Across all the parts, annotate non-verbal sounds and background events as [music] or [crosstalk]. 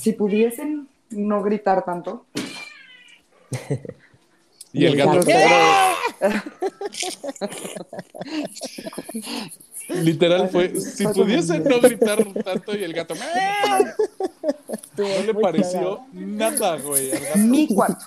Si pudiesen no gritar tanto. [laughs] Y el gato. [laughs] Literal fue, [laughs] si pudiesen no gritar tanto y el gato. No le pareció nada, güey. gato. Mi cuarto.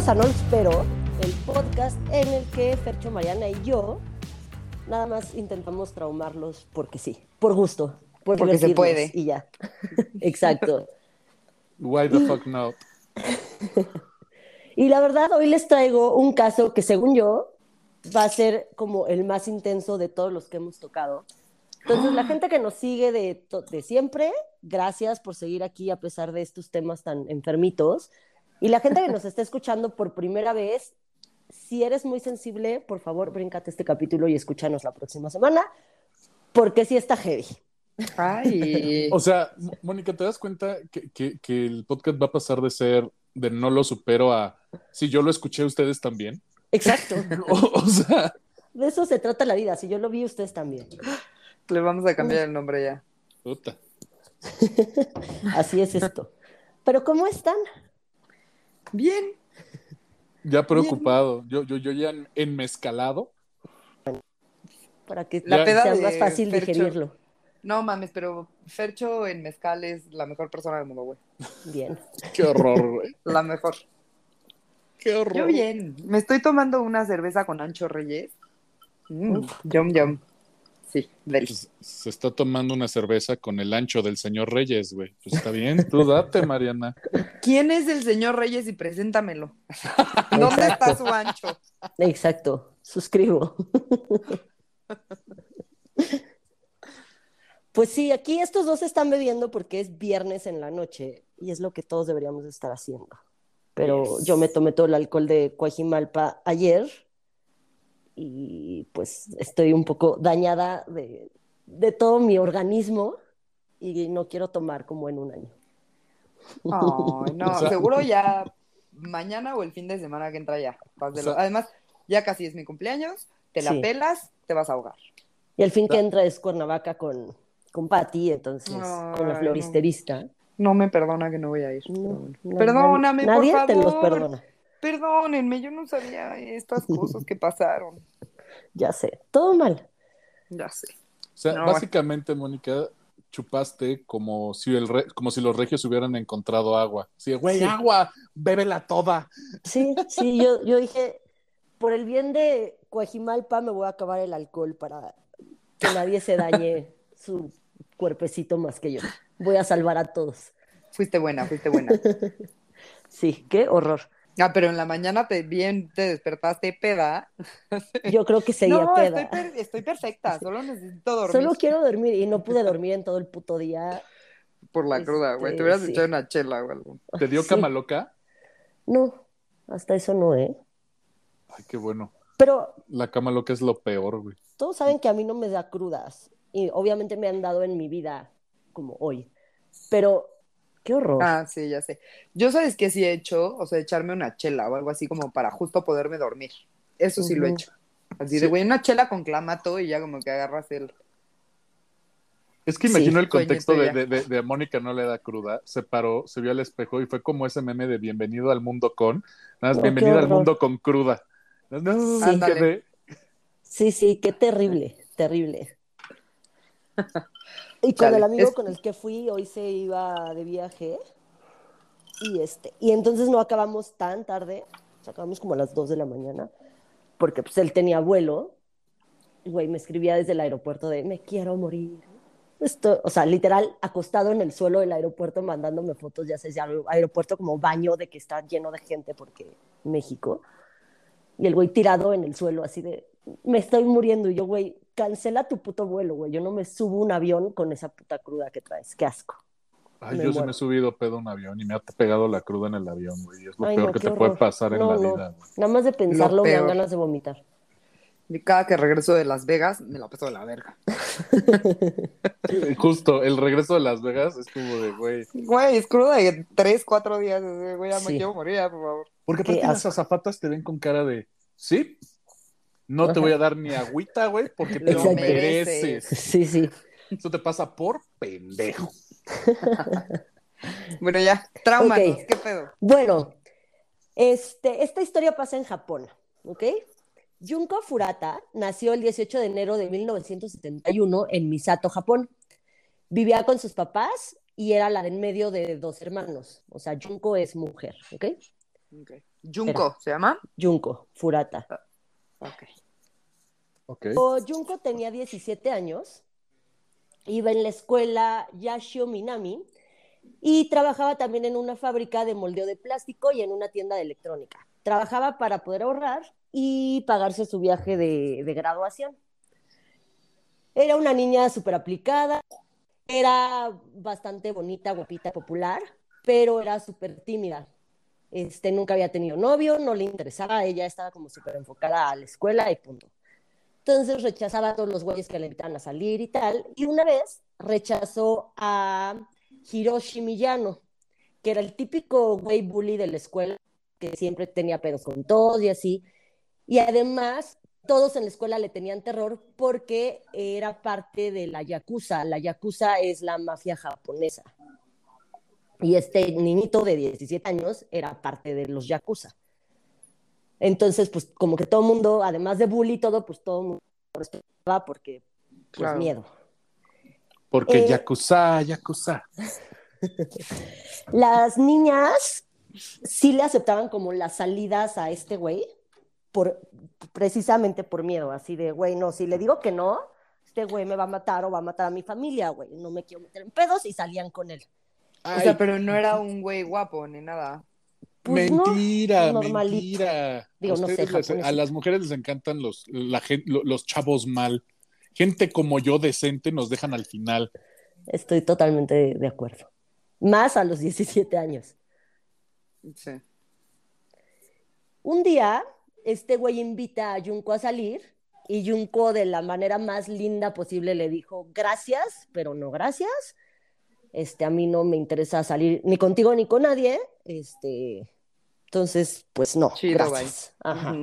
Bienvenidos a No Lo Espero, el podcast en el que Fercho, Mariana y yo nada más intentamos traumarlos porque sí, por gusto, por Porque se puede. Y ya. [laughs] Exacto. Why the fuck no? [laughs] Y la verdad, hoy les traigo un caso que según yo va a ser como el más intenso de todos los que hemos tocado. Entonces, la [gasps] gente que nos sigue de, de siempre, gracias por seguir aquí a pesar de estos temas tan enfermitos. Y la gente que nos está escuchando por primera vez, si eres muy sensible, por favor, bríncate este capítulo y escúchanos la próxima semana, porque sí está heavy. Ay. O sea, Mónica, ¿te das cuenta que, que- que el podcast va a pasar de ser de no lo supero a si yo lo escuché ustedes también? Exacto. [laughs] O, o sea, De eso se trata la vida. Si yo lo vi, ustedes también. Le vamos a cambiar el nombre ya. puta. [laughs] Así es esto. Pero ¿cómo están? Bien. Ya preocupado. Yo, yo, yo ya en- enmezcalado. Para que La peda sea más fácil Fercho. digerirlo. No mames, pero Fercho en mezcal es la mejor persona del mundo, güey. Bien. Qué horror, güey. La mejor. Qué horror. Yo bien. Me estoy tomando una cerveza con Ancho Reyes. Mm, yum, yum. Sí. Pues, se está tomando una cerveza con el ancho del señor Reyes, güey. Pues está bien, tú date, Mariana. ¿Quién es el señor Reyes y preséntamelo? [laughs] ¿Dónde está su ancho? Exacto. Suscribo. Pues sí, aquí estos dos están bebiendo porque es viernes en la noche y es lo que todos deberíamos estar haciendo. Pero Yes. yo me tomé todo el alcohol de Coajimalpa ayer y pues estoy un poco dañada de, de todo mi organismo y no quiero tomar como en un año. Ay, [laughs] no, O sea- seguro [laughs] ya mañana o el fin de semana que entra ya. vas de O sea- lo- Además, ya casi es mi cumpleaños, te la Sí. pelas, te vas a ahogar. Y el fin que Ta- entra es Cuernavaca con, con Patty, entonces con la floristerista. No me perdona que no voy a ir. No, pero bueno. no, Perdóname, nadie, por nadie te los perdona. Perdónenme, yo no sabía estas cosas que pasaron. [laughs] Ya sé, todo mal. Ya sé. O sea, No, básicamente, Mónica, chupaste como si, el re- como si los regios hubieran encontrado agua. Sí, güey, Sí. agua, bébela toda. Sí, sí, yo, yo dije, por el bien de Coajimalpa me voy a acabar el alcohol para que nadie se dañe su cuerpecito más que yo. Voy a salvar a todos. Fuiste buena, fuiste buena. [laughs] Sí, qué horror. Ah, pero en la mañana te bien te despertaste peda. Yo creo que seguía [laughs] no, peda. Estoy, per- estoy perfecta, solo necesito dormir Solo quiero dormir y no pude dormir en todo el puto día. por la cruda, güey. Te hubieras Este, echado sí. una chela o algo. ¿Te dio Sí. cama loca? No, hasta eso no, ¿eh? Ay, qué bueno. Pero La cama loca es lo peor, güey. todos saben que a mí no me da crudas y obviamente me han dado en mi vida como hoy. Pero qué horror. Ah, sí, ya sé. Yo sabes que sí he hecho, o sea, echarme una chela o algo así como para justo poderme dormir. Eso sí lo he hecho. Así Sí. de, güey, una chela con clamato y ya como que agarras el... Es que Sí, imagino el contexto de, de, de- Mónica no le da cruda, se paró, se vio al espejo y fue como ese meme de bienvenido al mundo con, nada más No, bienvenido qué al mundo con cruda. No, Sí. Sí, sí, qué terrible, terrible. [laughs] Y con Chale, el amigo es- con el que fui, hoy se iba de viaje. Y este, y entonces no acabamos tan tarde, o sea, acabamos como a las 2 de la mañana, porque pues él tenía vuelo. Y güey, me escribía desde el aeropuerto de me quiero morir. Esto, o sea, literal, acostado en el suelo del aeropuerto, mandándome fotos, ya sé, ya aeropuerto como baño de que está lleno de gente porque México. Y el güey tirado en el suelo, así de, me estoy muriendo. Y yo, güey, cancela tu puto vuelo, güey. Yo no me subo un avión con esa puta cruda que traes. Qué asco. Ay, Me yo sí me he subido pedo a un avión y me ha pegado la cruda en el avión, güey. Es lo Ay, peor no, que te puede horror. pasar en la no. vida. güey. Nada más de pensarlo me dan ganas de vomitar. Y cada que regreso de Las Vegas, me la paso de la verga. [laughs] Justo, el regreso de Las Vegas es como de, güey. Güey, es crudo de tres, cuatro días. Güey, ya me quiero morir, ya, por favor. Porque aparte las azafatas te ven con cara de, ¿sí? No te voy a dar ni agüita, güey, porque te lo mereces. Sí, sí. Eso te pasa por pendejo. [laughs] Bueno, ya, traumanos, Ok. ¿qué pedo? Bueno, este, esta historia pasa en Japón, ¿ok? Junko Furata nació el 18 de enero de 1971 en Misato, Japón. Vivía con sus papás y era la de en medio de dos hermanos. O sea, Junko es mujer, ¿ok? Ok. Junko, ¿se llama? Junko Furata. Ok. Ok. O Junko tenía 17 años, iba en la escuela Yashio Minami y trabajaba también en una fábrica de moldeo de plástico y en una tienda de electrónica. Trabajaba para poder ahorrar y pagarse su viaje de, de graduación. Era una niña súper aplicada, era bastante bonita, guapita, popular, pero era súper tímida. Este, nunca había tenido novio, no le interesaba, ella estaba como súper enfocada a la escuela y punto. Entonces rechazaba a todos los güeyes que le invitaban a salir y tal. Y una vez rechazó a Hiroshi Miyano, que era el típico güey bully de la escuela, que siempre tenía pedos con todos y así. Y además, todos en la escuela le tenían terror porque era parte de la Yakuza. La Yakuza es la mafia japonesa. Y este niñito de 17 años era parte de los Yakuza. Entonces, pues como que todo el mundo, además de bully y todo, pues todo el mundo respetaba porque, pues Claro. miedo. Porque Eh, Yakuza, Yakuza. Las niñas sí le aceptaban como las salidas a este güey, por, precisamente por miedo, así de, güey, no, si le digo que no, este güey me va a matar o va a matar a mi familia, güey, no me quiero meter en pedos y salían con él. O sea, pero no era un güey guapo ni nada. Pues no, mentira, normalito. mentira. Digo, a, no sé, ustedes les- japonés. a las mujeres les encantan los, la los chavos mal. Gente como yo decente nos dejan al final. Estoy totalmente de, de acuerdo. Más a los 17 años. Sí. Un día, este güey invita a Junko a salir y Junko de la manera más linda posible le dijo, gracias, pero no gracias. Este, a mí no me interesa salir ni contigo ni con nadie. Este, entonces, pues no, Chido, gracias. Ajá.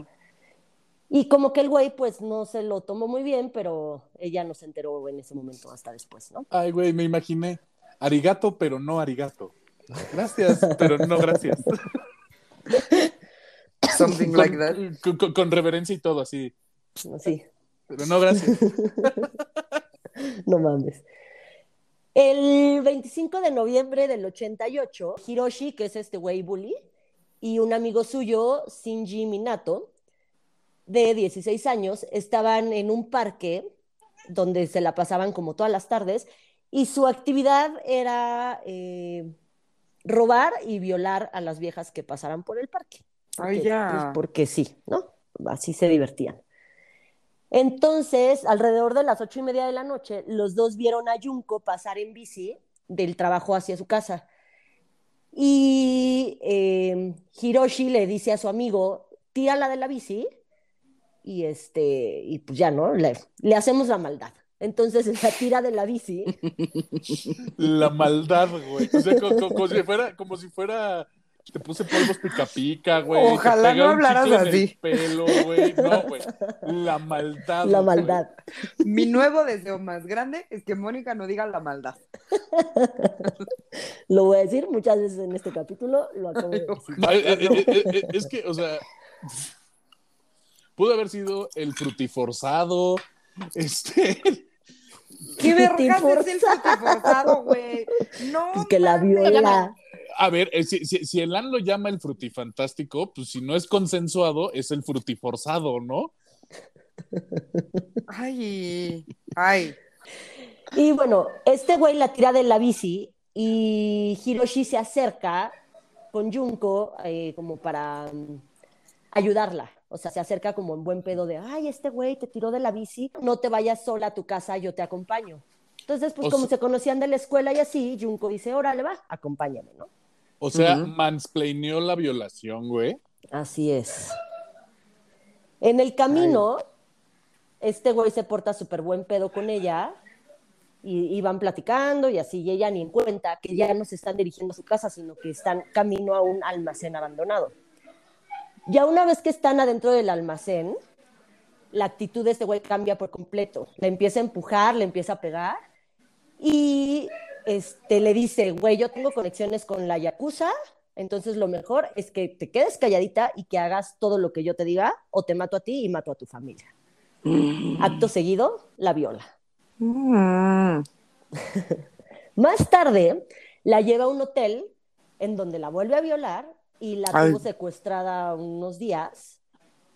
Y como que el güey, pues no se lo tomó muy bien, pero ella no se enteró en ese momento hasta después, ¿no? Ay, güey, me imaginé. Arigato, pero no arigato. Gracias, pero no gracias. [laughs] Something con, like that. con- con- con reverencia y todo así. Así. Pero no gracias. [laughs] No mames. El 25 de noviembre del 88, Hiroshi, que es este güey bully, y un amigo suyo, Shinji Minato, de 16 años, estaban en un parque donde se la pasaban como todas las tardes, y su actividad era eh, robar y violar a las viejas que pasaran por el parque. Ay, Porque, ya. pues, porque sí, ¿no? Así se divertían. Entonces, alrededor de las ocho y media de la noche, los dos vieron a Junko pasar en bici del trabajo hacia su casa. Y eh, Hiroshi le dice a su amigo, tírala de la bici y este, y pues ya, ¿no? Le, hacemos la maldad. Entonces la tira de la bici. [laughs] La maldad, güey. Como, si fuera, como si fuera. Te puse polvos pica pica, güey. Ojalá no hablaras así. pelo, güey. No, güey. La maldad. La güey. maldad. Mi nuevo deseo más grande es que Mónica no diga la maldad. [laughs] Lo voy a decir muchas veces en este capítulo, lo acabo de decir. [laughs] Eh, eh, eh, es que, o sea. Pudo haber sido el frutiforzado. Este. ¿Qué vergas es el Frutiforzado. güey? No, Pues que la viola. A ver, eh, si, si, si el AN lo llama el frutifantástico, pues si no es consensuado, es el frutiforzado, ¿no? Ay, ay. Y bueno, este güey la tira de la bici y Hiroshi se acerca con Junko eh, como para mm, ayudarla. O sea, se acerca como en buen pedo de, ay, este güey te tiró de la bici, no te vayas sola a tu casa, yo te acompaño. Entonces, pues O como sea- se conocían de la escuela y así, Junko dice, órale, va, acompáñame, ¿no? O sea, mansplaineó la violación, güey. Así es. En el camino, este güey se porta súper buen pedo con ella y, y van platicando y así, y ella ni en cuenta que ya no se están dirigiendo a su casa, sino que están camino a un almacén abandonado. Ya una vez que están adentro del almacén, la actitud de este güey cambia por completo. Le empieza a empujar, le empieza a pegar y este, le dice, güey, yo tengo conexiones con la Yakuza, entonces lo mejor es que te quedes calladita y que hagas todo lo que yo te diga o te mato a ti y mato a tu familia. Acto seguido, la viola. Mm. [laughs] Más tarde, la lleva a un hotel en donde la vuelve a violar y la Ay. tuvo secuestrada unos días.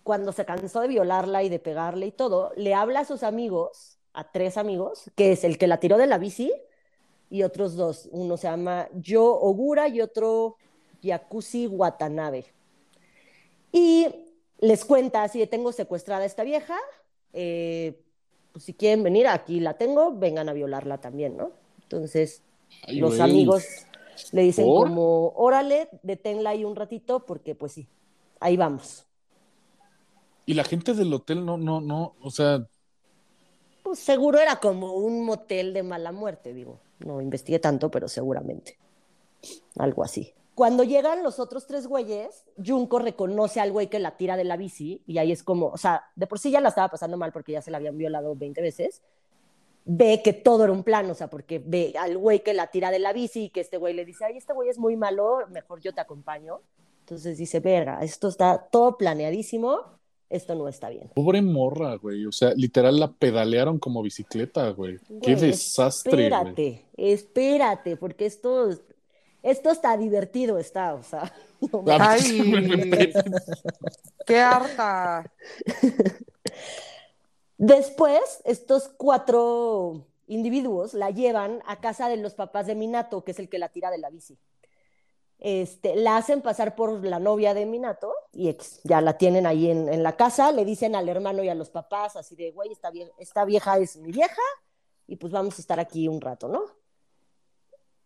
Cuando se cansó de violarla y de pegarle y todo, le habla a sus amigos, a tres amigos, que es el que la tiró de la bici y otros dos. Uno se llama Yo Ogura y otro Yakushi Watanabe. Y les cuenta así de tengo secuestrada a esta vieja, eh, pues si quieren venir, aquí la tengo, vengan a violarla también, ¿no? Entonces, Ay, los amigos le dicen ¿Por? como, órale, deténla ahí un ratito, porque pues sí, ahí vamos. Y la gente del hotel no, no, no, o sea, Pues seguro era como un motel de mala muerte, digo. No investigué tanto, pero seguramente. Algo así. Cuando llegan los otros tres güeyes, Junko reconoce al güey que la tira de la bici y ahí es como, o sea, de por sí ya la estaba pasando mal porque ya se la habían violado 20 veces. Ve que todo era un plan, o sea, porque ve al güey que la tira de la bici y que este güey le dice, ay, este güey es muy malo, mejor yo te acompaño. Entonces dice, verga, esto está todo planeadísimo, esto no está bien. pobre morra, güey. O sea, literal la pedalearon como bicicleta, güey. Qué desastre, güey. Espérate, espérate, porque esto, esto está divertido, está, o sea. [laughs] no mames. Ay, [laughs] qué harta. [laughs] Después, estos cuatro individuos la llevan a casa de los papás de Minato, que es el que la tira de la bici. Este, la hacen pasar por la novia de Minato y ya la tienen ahí en, la casa, le dicen al hermano y a los papás así de, güey, esta, vie- esta vieja es mi vieja y pues vamos a estar aquí un rato, ¿no?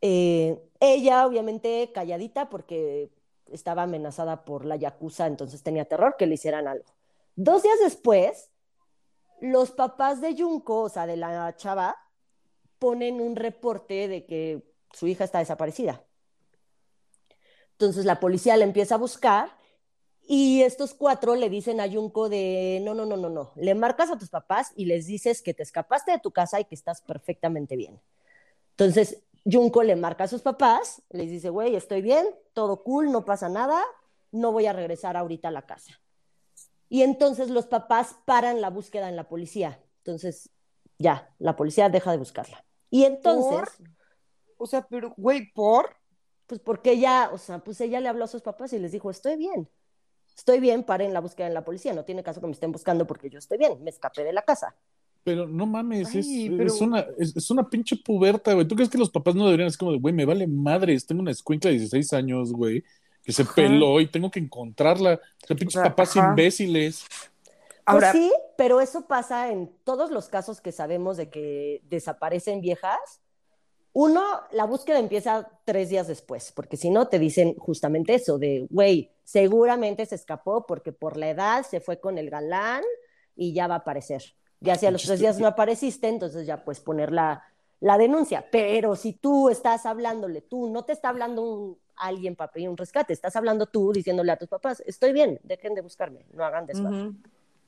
Eh, ella, obviamente, calladita porque estaba amenazada por la Yakuza, entonces tenía terror que le hicieran algo. Dos días después, los papás de Junko, o sea, de la chava, ponen un reporte de que su hija está desaparecida. Entonces la policía la empieza a buscar y estos cuatro le dicen a Junko de, no, no, no, no, no, le marcas a tus papás y les dices que te escapaste de tu casa y que estás perfectamente bien. Entonces Junko le marca a sus papás, les dice, güey, estoy bien, todo cool, no pasa nada, no voy a regresar ahorita a la casa. Y entonces los papás paran la búsqueda en la policía. Entonces, ya, la policía deja de buscarla. Y entonces, O sea, pero, güey, ¿por? Pues porque ella, o sea, pues ella le habló a sus papás y les dijo, estoy bien, estoy bien, paren la búsqueda en la policía, no tiene caso que me estén buscando porque yo estoy bien, me escapé de la casa. Pero no mames, es, Ay, es pero- una, es, es una pinche puberta, güey. ¿Tú crees que los papás no deberían así como de, güey, me vale madres, tengo una escuincla de 16 años, güey, que se Ajá. peló y tengo que encontrarla? O sea, pinches O sea, papás ajá. imbéciles. Ahora, Pues sí, pero eso pasa en todos los casos que sabemos de que desaparecen viejas. Uno, la búsqueda empieza tres días después, porque si no te dicen justamente eso, de, güey, seguramente se escapó porque por la edad se fue con el galán y ya va a aparecer. Ya si a los tres días no apareciste, entonces ya puedes poner la, la denuncia. Pero si tú estás hablándole, tú no te está hablando un, alguien para pedir un rescate, estás hablando tú diciéndole a tus papás, estoy bien, dejen de buscarme, no hagan desmadre.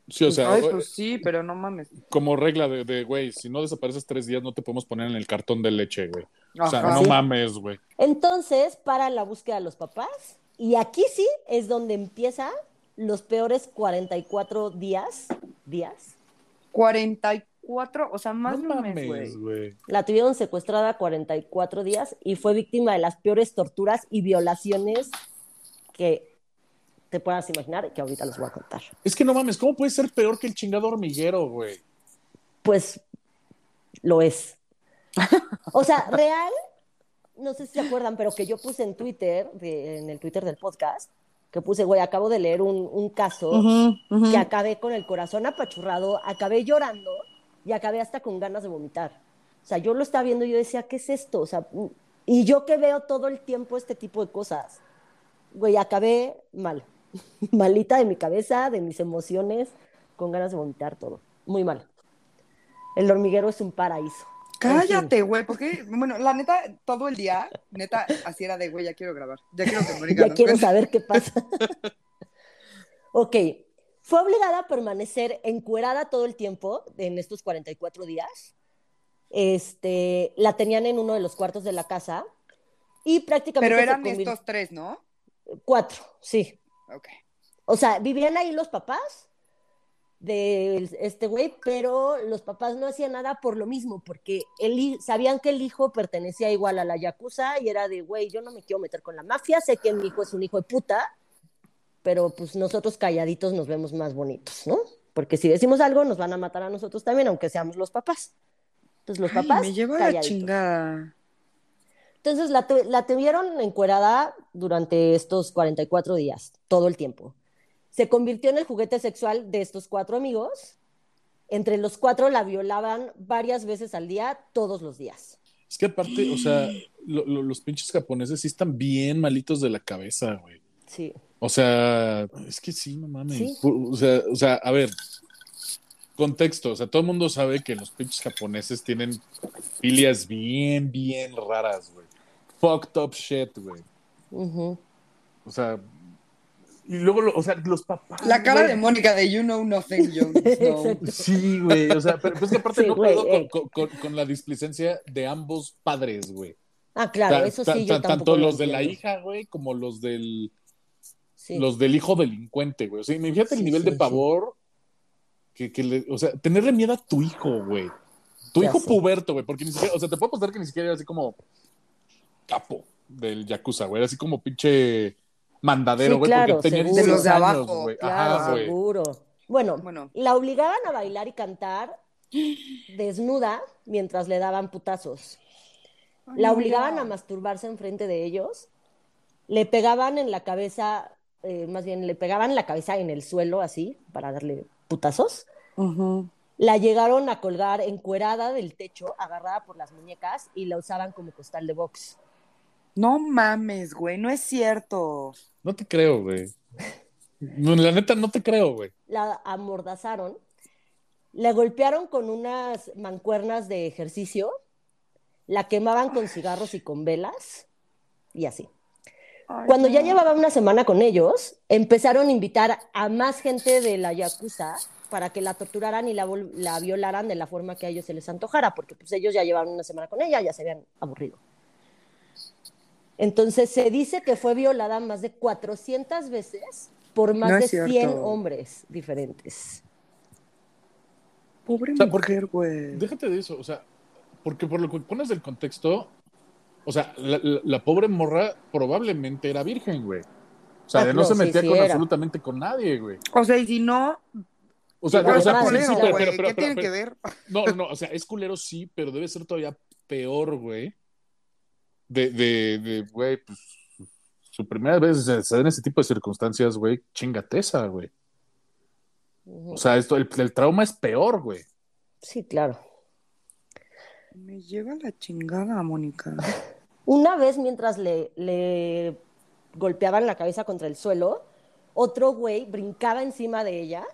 Sí, o sea, Ay, güey, pues sí, pero no mames. como regla de, güey, si no desapareces tres días, no te podemos poner en el cartón de leche, güey. O sea, Ajá. no Sí. mames, güey. Entonces, para la búsqueda de los papás, y aquí sí es donde empieza los peores 44 días, días. 44, o sea, más no de un mes, güey. mames, güey. La tuvieron secuestrada 44 días y fue víctima de las peores torturas y violaciones que te puedas imaginar, que ahorita les voy a contar. Es que no mames, ¿cómo puede ser peor que el chingado hormiguero, güey? Pues lo es. [laughs] O sea, real, no sé si se acuerdan, pero que yo puse en Twitter, de- en el Twitter del podcast, que puse, güey, acabo de leer un, un caso ujú. que acabé con el corazón apachurrado, acabé llorando y acabé hasta con ganas de vomitar. O sea, yo lo estaba viendo y yo decía, ¿qué es esto? O sea, y yo que veo todo el tiempo este tipo de cosas, güey, acabé mal, [laughs] malita de mi cabeza, de mis emociones, con ganas de vomitar todo. muy mal. El hormiguero es un paraíso. Cállate, güey, porque, bueno, la neta, todo el día, neta, así era de, güey, ya quiero grabar, ya quiero que Mónica [laughs] Ya quiero [laughs] saber qué pasa. ok, fue obligada a permanecer encuerada todo el tiempo en estos 44 días. Este, la tenían en uno de los cuartos de la casa y prácticamente Pero eran estos tres, ¿no? cuatro, sí. Ok. O sea, vivían ahí los papás de este güey, pero los papás no hacían nada por lo mismo, porque el, sabían que el hijo pertenecía igual a la yakuza y era de, güey, yo no me quiero meter con la mafia, sé que mi hijo es un hijo de puta, pero pues nosotros calladitos nos vemos más bonitos, ¿no? Porque si decimos algo nos van a matar a nosotros también, aunque seamos los papás. Entonces los Ay, papás me lleva la chingada. Entonces la, tu- la tuvieron encuerada durante estos 44 días, todo el tiempo. Se convirtió en el juguete sexual de estos cuatro amigos. Entre los cuatro la violaban varias veces al día, todos los días. Es que aparte, o sea, lo- lo- los pinches japoneses sí están bien malitos de la cabeza, güey. Sí. O sea, es que sí, no mames. Sí. O sea, o sea, a ver, contexto, o sea, todo el mundo sabe que los pinches japoneses tienen filias bien, bien raras, güey. Fucked up shit, güey. Ujú. O sea, y luego, o sea, los papás. La cara güey. de Mónica de You Know Nothing, Jones. No. [laughs] Sí, güey, o sea, pero, pero es que aparte Sí, no güey, puedo eh. con, con- con la displicencia de ambos padres, güey. Ah, claro, Ta- eso ta- sí, yo ta- tampoco Tanto lo los de la hija, güey, como los del, Sí. los del hijo delincuente, güey. O sea, imagínate el Sí, nivel sí, de pavor que, que le, o sea, tenerle miedo a tu hijo, güey. Tu Ya hijo sé. puberto, güey, porque ni siquiera, o sea, te puedo apostar que ni siquiera era así como capo del Yakuza, güey. Era así como pinche mandadero, Sí, güey, claro, porque tenía seguro. 16 De los de años, abajo, güey. Claro, Ajá, güey. seguro. Bueno, Bueno. la obligaban a bailar y cantar desnuda mientras le daban putazos. La obligaban a masturbarse enfrente de ellos, le pegaban en la cabeza, eh, más bien le pegaban la cabeza en el suelo así para darle putazos. La llegaron a colgar encuerada del techo, agarrada por las muñecas y la usaban como costal de box. No mames, güey, no es cierto. No te creo, güey. No, la neta, no te creo, güey. La amordazaron, la golpearon con unas mancuernas de ejercicio, la quemaban con cigarros y con velas y así. Ay, Cuando ya llevaba una semana con ellos, empezaron a invitar a más gente de la Yakuza para que la torturaran y la, la violaran de la forma que a ellos se les antojara, porque pues ellos ya llevaban una semana con ella, ya se habían aburrido. Entonces se dice que fue violada más de 400 veces por más No de es cierto. 100 hombres diferentes. Pobre O sea, porque- mujer, güey. Déjate de eso, o sea, porque por lo que pones del contexto, o sea, la, la- la pobre morra probablemente era virgen, güey. O sea, Ah, de no no, se sí, metía sí con era. absolutamente con nadie, güey. O sea, y si no, O sea, o sea, más, sí, sí, sí, claro, pero, güey, pero, pero- ¿qué pero- tienen que ver? no, no, o sea, es culero sí, pero debe ser todavía peor, güey. De, de, de, güey, pues, su primera vez en ese tipo de circunstancias, güey, chingate esa, güey. O sea, esto, el, el trauma es peor, güey. Sí, claro. Me lleva la chingada, Mónica. [laughs] Una vez mientras le, le golpeaban la cabeza contra el suelo, otro güey brincaba encima de ella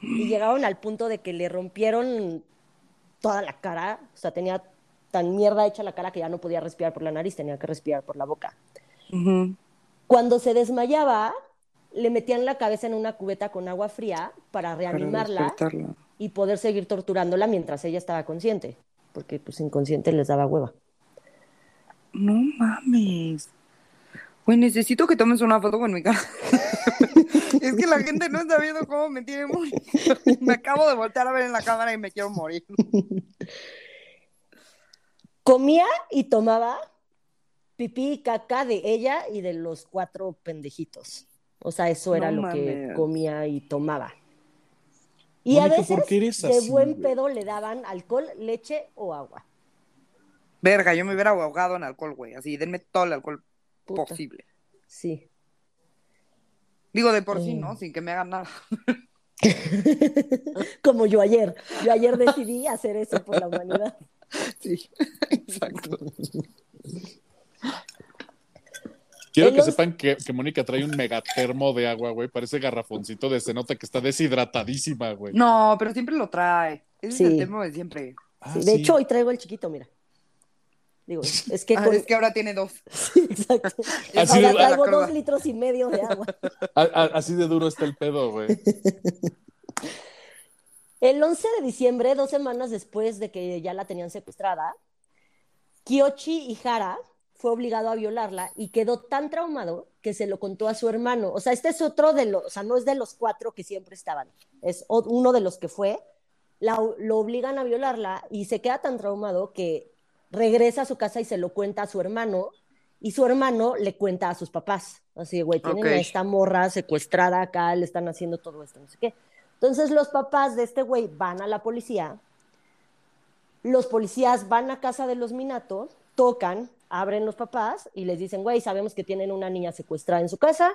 y llegaron al punto de que le rompieron toda la cara. O sea, tenía tan mierda hecha la cara que ya no podía respirar por la nariz, tenía que respirar por la boca. Cuando se desmayaba, le metían la cabeza en una cubeta con agua fría para reanimarla y poder seguir torturándola mientras ella estaba consciente, porque pues inconsciente les daba hueva. No mames. Güey, necesito que tomes una foto con mi cara. [laughs] es que la gente no está viendo cómo me tiene morir. [laughs] me acabo de voltear a ver en la cámara y me quiero morir. [laughs] Comía y tomaba pipí y caca de ella y de los cuatro pendejitos. O sea, eso era No lo que comía y tomaba. Y Mónica, a veces ¿por qué eres de así, buen güey? pedo le daban alcohol, leche o agua. Verga, yo me hubiera ahogado en alcohol, güey. Así, denme todo el alcohol Puta. posible. Sí. Digo, de por sí, Eh. ¿no? Sin que me hagan nada. [laughs] [laughs] Como yo ayer. Yo ayer decidí [laughs] hacer eso por la humanidad. Sí, exacto. Quiero En que los- sepan que, que Mónica trae un megatermo de agua, güey. Parece garrafoncito de se nota que está deshidratadísima, güey. No, pero siempre lo trae. Ese Sí. es el tema de siempre. Ah, Sí, de sí. hecho, hoy traigo el chiquito, mira. Digo, es que Ah, con- es que ahora tiene dos. [laughs] Sí, exacto. [laughs] Así Ahora de- traigo dos litros y medio de agua. [laughs] Así de duro está el pedo, güey. El 11 de diciembre, dos semanas después de que ya la tenían secuestrada, Kiyoshi Ihara fue obligado a violarla y quedó tan traumado que se lo contó a su hermano. O sea, este es otro de los, o sea, no es de los cuatro que siempre estaban, es uno de los que fue. La- lo obligan a violarla y se queda tan traumado que regresa a su casa y se lo cuenta a su hermano y su hermano le cuenta a sus papás. Así, güey, tienen a esta morra secuestrada acá, le están haciendo todo esto, no sé qué. Entonces los papás de este güey van a la policía, los policías van a casa de los Minato, tocan, abren los papás y les dicen, güey, sabemos que tienen una niña secuestrada en su casa,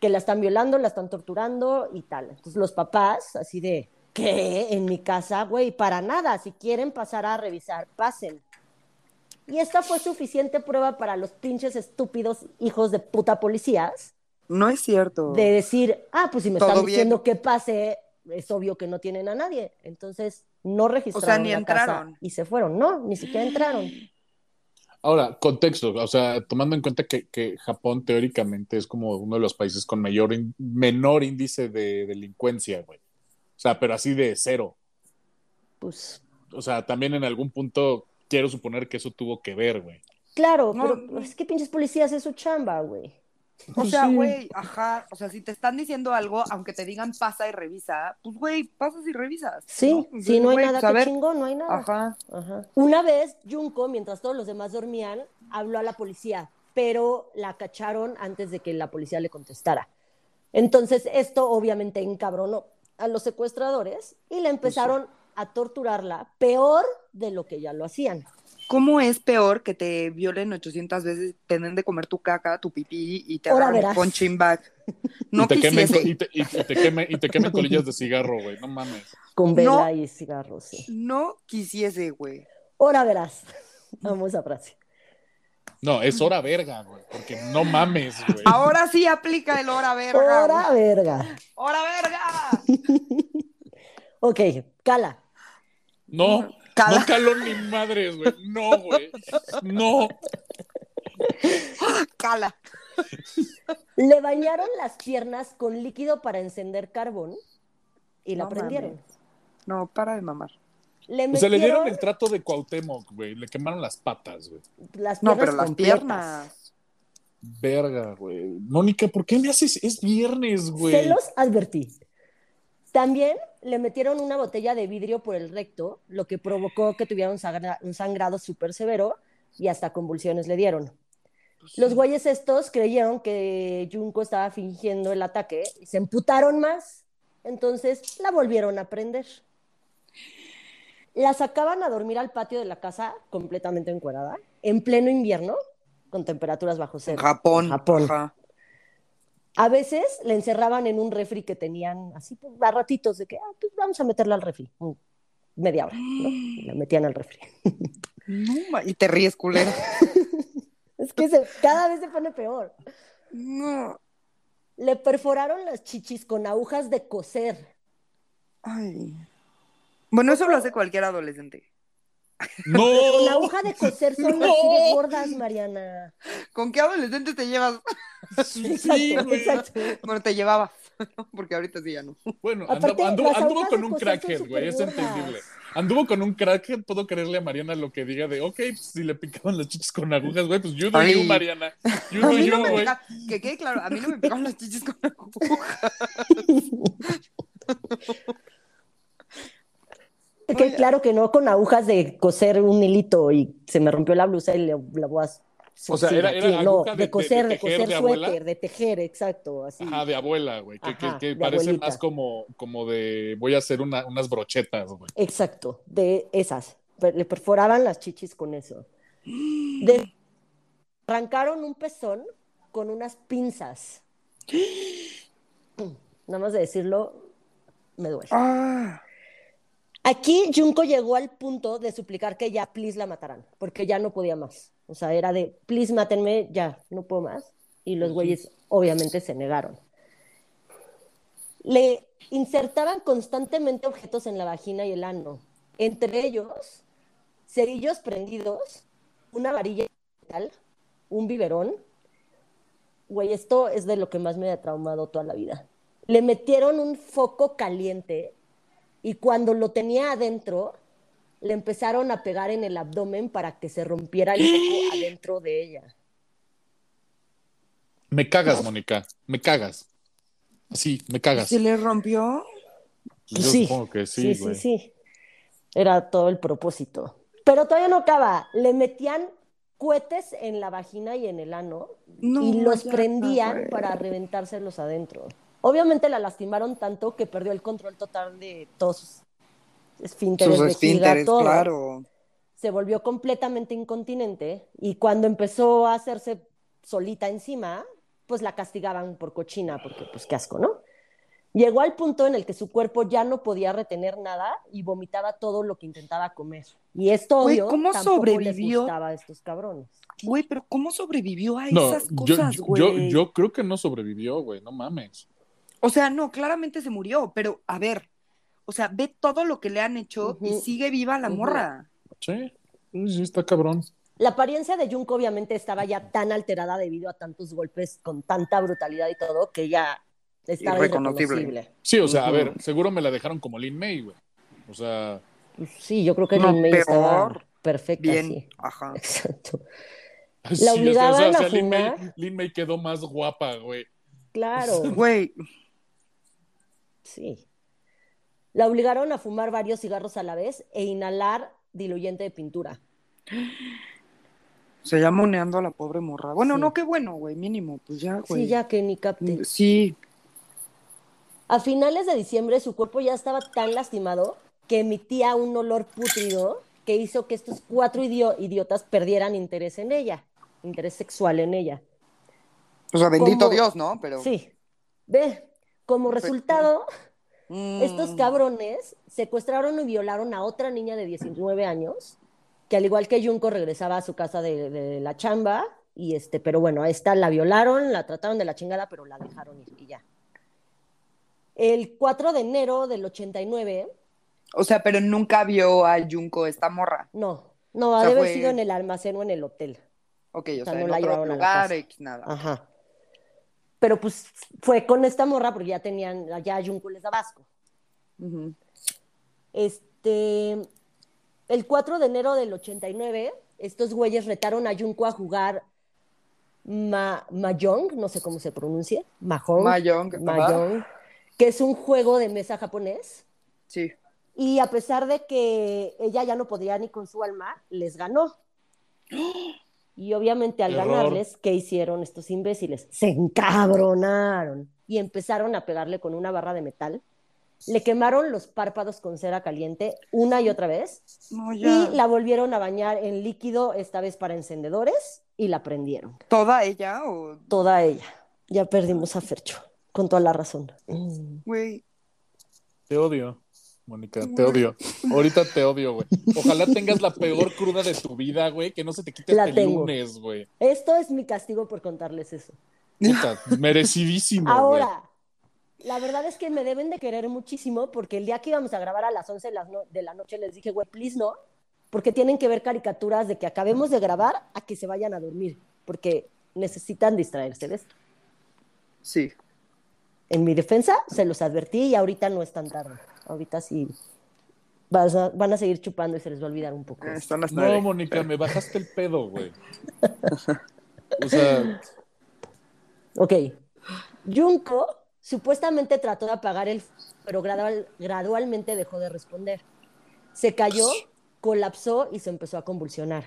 que la están violando, la están torturando y tal. Entonces los papás, así de, ¿qué? En mi casa, güey, para nada, si quieren pasar a revisar, pasen. Y esta fue suficiente prueba para los pinches estúpidos hijos de puta policías No es cierto. de decir, ah, pues si me están bien. diciendo que pase, es obvio que no tienen a nadie. Entonces, no registraron ni la casa entraron. y se fueron. No, ni siquiera entraron. Ahora, contexto, o sea, tomando en cuenta que, que Japón teóricamente es como uno de los países con mayor in- menor índice de delincuencia, güey. O sea, pero así de cero. Pues, O sea, también en algún punto quiero suponer que eso tuvo que ver, güey. claro, No, pero es que pinches policías es su chamba, güey. O sea, Sí. güey, ajá. O sea, si te están diciendo algo, aunque te digan pasa y revisa, pues, güey, pasas y revisas. Sí, Pues, si no hay nada pues, que chingo, no hay nada. Ajá. Ajá. Una vez, Junko, mientras todos los demás dormían, habló a la policía, pero la cacharon antes de que la policía le contestara. Entonces, esto obviamente encabronó a los secuestradores y le empezaron a torturarla peor de lo que ya lo hacían. ¿Cómo es peor que te violen 800 veces, te den de comer tu caca, tu pipí y te Ahora hagan un verás. punching bag? [laughs] No y, te quemen, quisiese. y, te, y te quemen, y te quemen colillas de cigarro, güey. No mames. Con vela No. y cigarros, sí. No quisiese, güey. Ahora verás. Amo esa frase. No, es hora verga, güey. Porque no mames, güey. Ahora sí aplica el hora verga. Hora güey. verga. ¡Hora verga! [laughs] Ok, cala. No, Cala. no caló ni madres, güey. No, güey. No. Cala. Le bañaron las piernas con líquido para encender carbón y la No prendieron. mames. No, para de mamar. Le O sea, le dieron el trato de Cuauhtémoc, güey. Le quemaron las patas, güey. las No, pero las piernas. Verga, güey. Mónica, ¿por qué me haces? Es viernes, güey. Se los advertí. También le metieron una botella de vidrio por el recto, lo que provocó que tuviera un, sangra- un sangrado súper severo y hasta convulsiones le dieron. Los güeyes estos creyeron que Junko estaba fingiendo el ataque y se emputaron más. Entonces la volvieron a prender. La sacaban a dormir al patio de la casa completamente encuerada, en pleno invierno, con temperaturas bajo En cero. Japón. Japón. Ajá. A veces le encerraban en un refri que tenían así pues, a ratitos de que ah, pues vamos a meterla al refri. Media hora, ¿no? La metían al refri. No, y te ríes, culero. [laughs] Es que se- cada vez se pone peor. No. Le perforaron las chichis con agujas de coser. Ay. Bueno, eso lo hace cualquier adolescente. No. [laughs] Con aguja de coser son No. así de gordas, Mariana. ¿Con qué adolescente te llevas? Sí, [laughs] Exacto, güey. exacto. Bueno, te llevaba. Porque ahorita sí ya no. Bueno, Aparte, anduvo, anduvo- anduvo agujas con un crackhead, güey, es entendible. Anduvo con un crackhead, puedo creerle a Mariana lo que diga de, ok, pues, si le picaban las chichis con agujas, güey, pues you do you, Mariana. [laughs] You A do mí you, no me güey. pica- que quede claro, a mí no me picaban las chichis con aguja. Que claro que no con agujas de coser un hilito y se me rompió la blusa y le, la voy a... O sea, era- era no, aguja de- coser, de coser de abuela. suéter, de tejer, exacto, así. Ajá, de abuela, güey, que, Ajá, parece abuelita. más como, como de, voy a hacer una- unas brochetas, güey. Exacto, de esas. Le perforaban las chichis con eso. De- Arrancaron un pezón con unas pinzas. [gasps] Nada más de decirlo, me duele. Ah. Aquí Junko llegó al punto de suplicar que ya, please, la mataran, porque ya no podía más. O sea, era de, please, mátenme, ya, no puedo más. Y los güeyes obviamente se negaron. Le insertaban constantemente objetos en la vagina y el ano, entre ellos cerillos prendidos, una varilla metal, un biberón. Güey, esto es de lo que más me ha traumado toda la vida. Le metieron un foco caliente y cuando lo tenía adentro, le empezaron a pegar en el abdomen para que se rompiera el foco adentro de ella. Me cagas, Mónica. Me cagas. Sí, me cagas. ¿Se le rompió? Yo sí. supongo que Sí, sí, sí, güey. sí. Era todo el propósito. Pero todavía no acaba. Le metían cohetes en la vagina y en el ano No, y los prendían para reventárselos adentro. Obviamente la lastimaron tanto que perdió el control total de todos sus esfínteres, Sus esfínteres, todo. claro. Se volvió completamente incontinente y cuando empezó a hacerse solita encima, pues la castigaban por cochina, porque pues qué asco, ¿no? Llegó al punto en el que su cuerpo ya no podía retener nada y vomitaba todo lo que intentaba comer. Y esto, Güey, obvio, ¿cómo tampoco les sobrevivió? gustaba a estos cabrones. Güey, pero ¿cómo sobrevivió a No, esas yo, cosas, yo, güey? yo creo que no sobrevivió, güey. No mames. O sea, no, claramente se murió, pero a ver, o sea, ve todo lo que le han hecho y sigue viva la morra. Sí, sí, sí, está cabrón. La apariencia de Junko obviamente estaba ya tan alterada debido a tantos golpes con tanta brutalidad y todo que ya estaba Irreconocible. irreconocible. Sí, o sea, a ver, seguro me la dejaron como Lin May, güey. O sea, Pues sí, yo creo que No, Lin May estaba peor. perfecta, Bien, sí. ajá. [laughs] Exacto. sí, o sea, obligaban o sea, a o sea, Lin May. Lin May quedó más guapa, güey. Claro, Güey, sí. La obligaron a fumar varios cigarros a la vez e inhalar diluyente de pintura. se llama moneando a la pobre morra. Bueno, Sí. no, qué bueno, güey, mínimo, pues ya, güey. Sí, ya que ni capte. Sí, A finales de diciembre su cuerpo ya estaba tan lastimado que emitía un olor pútrido que hizo que estos cuatro idio- idiotas perdieran interés en ella, interés sexual en ella. o sea, bendito Como- Dios, ¿no? Pero... Sí. Ve, como resultado, Mm. estos cabrones secuestraron y violaron a otra niña de 19 años, que al igual que Junko regresaba a su casa de, de la chamba, y este, pero bueno, a esta la violaron, la trataron de la chingada, pero la dejaron ir y ya. El 4 de enero del 89, O sea, pero nunca vio a Junko esta morra. no, no, ha sea, de haber fue- sido en el almacén o en el hotel. Ok, o sea, sea, no en la otro llevaron a la lugar, nada. Ajá. Pero pues fue con esta morra porque ya tenían, ya a Junko les daba asco. Ujú. Este, el 4 de enero del 89, estos güeyes retaron a Junko a jugar ma Mahjong, no sé cómo se pronuncia, Mahjong, Mahjong. Mahjong, que es un juego de mesa japonés. Sí. Y a pesar de que ella ya no podía ni con su alma, les ganó. Y obviamente al Error. ganarles, ¿qué hicieron estos imbéciles? Se encabronaron y empezaron a pegarle con una barra de metal. Le quemaron los párpados con cera caliente una y otra vez No, y la volvieron a bañar en líquido, esta vez para encendedores, y la prendieron. ¿Toda ella o...? Toda ella. Ya perdimos a Fercho, con toda la razón. Güey, Te odio, Mónica, te odio. Ahorita te odio, güey. Ojalá tengas la peor cruda de tu vida, güey, que no se te quite La hasta el tengo. lunes, güey. Esto es mi castigo por contarles eso. Puta, merecidísimo, güey. Ahora, la verdad es que me deben de querer muchísimo porque el día que íbamos a grabar a las 11 de la, no- de la noche les dije, güey, please no, porque tienen que ver caricaturas de que acabemos de grabar a que se vayan a dormir, porque necesitan distraerse de esto. sí. En mi defensa, se los advertí y ahorita no es tan tarde. Ahorita sí vas a- van a seguir chupando y se les va a olvidar un poco. Eh, No. Mónica, me bajaste el pedo, güey. [laughs] O sea, Ok. Junko supuestamente trató de apagar el fuego, pero gradual- gradualmente dejó de responder. Se cayó, colapsó y se empezó a convulsionar.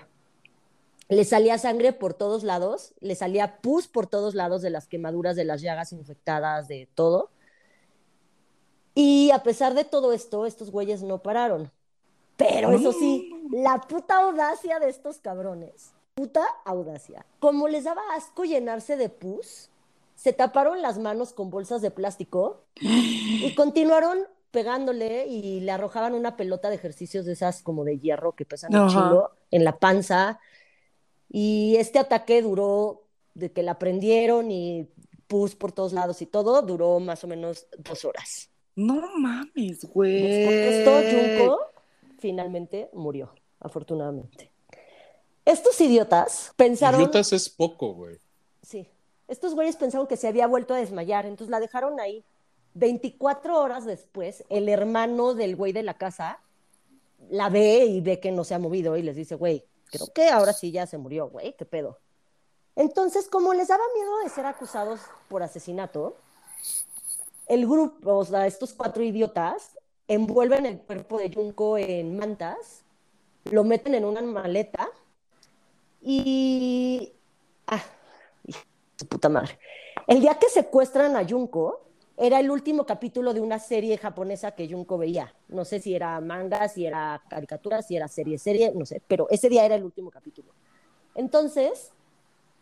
Le salía sangre por todos lados, le salía pus por todos lados de las quemaduras, de las llagas infectadas, de todo. Y a pesar de todo esto, estos güeyes no pararon. Pero eso sí, la puta audacia de estos cabrones. Puta audacia. Como les daba asco llenarse de pus, se taparon las manos con bolsas de plástico y [gasps] continuaron pegándole y le arrojaban una pelota de ejercicios de esas como de hierro que pesan un chingo en la panza. Y este ataque duró de que la prendieron y pus por todos lados y todo, duró más o menos dos horas. No mames, güey. Después de esto, Junko finalmente murió, afortunadamente. Estos idiotas pensaron... Idiotas es poco, güey. Sí. Estos güeyes pensaron que se había vuelto a desmayar, entonces la dejaron ahí. 24 horas después, el hermano del güey de la casa la ve y ve que no se ha movido y les dice, güey, creo que ahora sí ya se murió, güey, qué pedo. Entonces, como les daba miedo de ser acusados por asesinato, el grupo, o sea, estos cuatro idiotas, envuelven el cuerpo de Junko en mantas, lo meten en una maleta y... Ah, su puta madre. El día que secuestran a Junko, era el último capítulo de una serie japonesa que Junko veía. No sé si era manga, si era caricatura, si era serie, serie, no sé, pero ese día era el último capítulo. Entonces,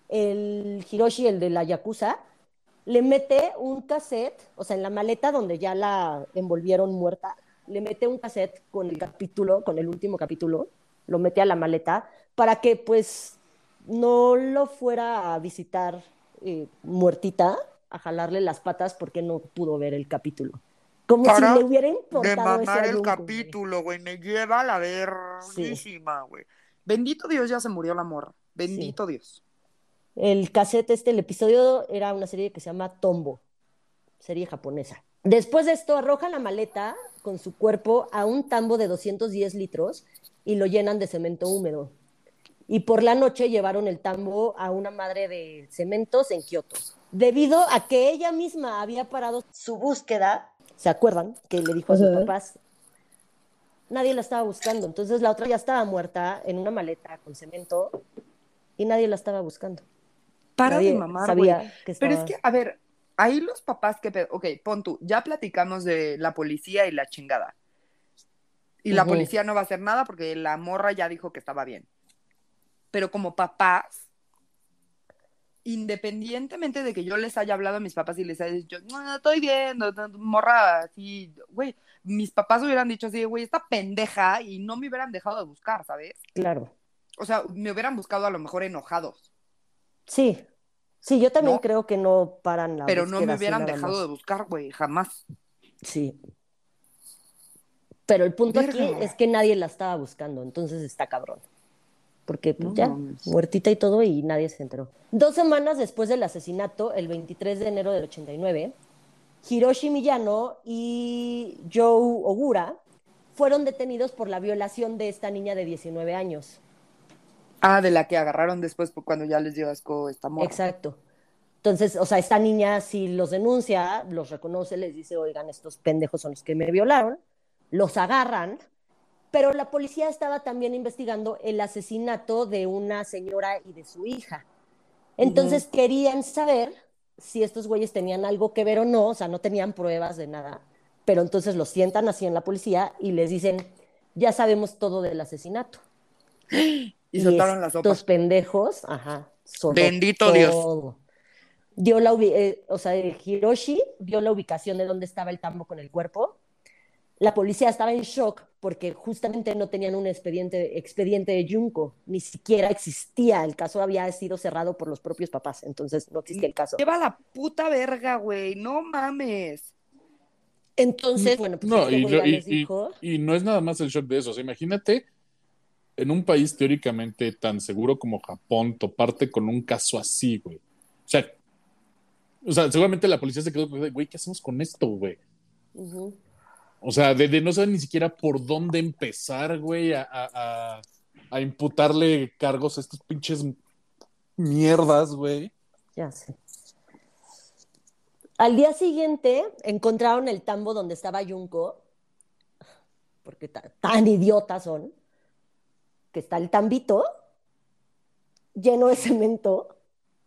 el Hiroshi, el de la Yakuza, le mete un cassette, o sea, en la maleta donde ya la envolvieron muerta, le mete un cassette con el capítulo, con el último capítulo, lo mete a la maleta para que pues no lo fuera a visitar eh, muertita, a jalarle las patas porque no pudo ver el capítulo. Como Para si le hubiera De importado ese mamar el capítulo, güey. Me lleva a la verguísima, güey. Bendito Dios, ya se murió la morra. Bendito Dios. El cassette este, el episodio era una serie que se llama Tombo, serie japonesa. Después de esto, arrojan la maleta con su cuerpo a un tambo de 210 litros y lo llenan de cemento húmedo. Y por la noche llevaron el tambo a una madre de cementos en Kioto. Debido a que ella misma había parado su búsqueda, ¿se acuerdan? Que le dijo a sus papás, nadie la estaba buscando. Entonces la otra ya estaba muerta en una maleta con cemento y nadie la estaba buscando. Para Nadie de mamar, güey. Pero es que, a ver, ahí los papás que... Ok, pon tú, ya platicamos de la policía y la chingada. Y la policía no va a hacer nada porque la morra ya dijo que estaba bien. Pero como papás, independientemente de que yo les haya hablado a mis papás y les haya dicho, no, estoy bien, no, no, morra, así, güey, mis papás hubieran dicho así, güey, esta pendeja y no me hubieran dejado de buscar, ¿sabes? Claro. O sea, me hubieran buscado a lo mejor enojados, Sí. Sí, yo también No. creo que no paran la pero no me hubieran dejado más. de buscar, güey, jamás. Sí. Pero el punto aquí es que nadie la estaba buscando, entonces está cabrón. Porque pues No ya, muertita y todo, y nadie se enteró. Dos semanas después del asesinato, el 23 de enero del 89, Hiroshi Miyano y Joe Ogura fueron detenidos por la violación de esta niña de 19 años. Ah, de la que agarraron después cuando ya les dio asco esta morra. Exacto. Entonces, o sea, esta niña si los denuncia, los reconoce, les dice, oigan, estos pendejos son los que me violaron, los agarran, pero la policía estaba también investigando el asesinato de una señora y de su hija. Entonces querían saber si estos güeyes tenían algo que ver o no, o sea, no tenían pruebas de nada, pero entonces los sientan así en la policía y les dicen, ya sabemos todo del asesinato. [gasps] [gasps] Y soltaron la sopa. Estos pendejos, ajá, Bendito Dios. Dio la eh, o sea, Hiroshi dio la ubicación de dónde estaba el tambo con el cuerpo. La policía estaba en shock porque justamente no tenían un expediente, expediente de Junko, ni siquiera existía. El caso había sido cerrado por los propios papás, entonces no existía el caso. Lleva la puta verga, güey. No mames. Entonces, bueno, pues No, y, y- dijo. y no es nada más el shock de eso. O sea, imagínate en un país teóricamente tan seguro como Japón, toparte con un caso así, güey. O sea, o sea, seguramente la policía se quedó, güey, ¿qué hacemos con esto, güey? O sea, de, de no saber ni siquiera por dónde empezar, güey, a, a- a- a imputarle cargos a estos pinches mierdas, güey. Ya sé. Al día siguiente encontraron el tambo donde estaba Junko, porque ta- tan idiotas son, que está el tambito lleno de cemento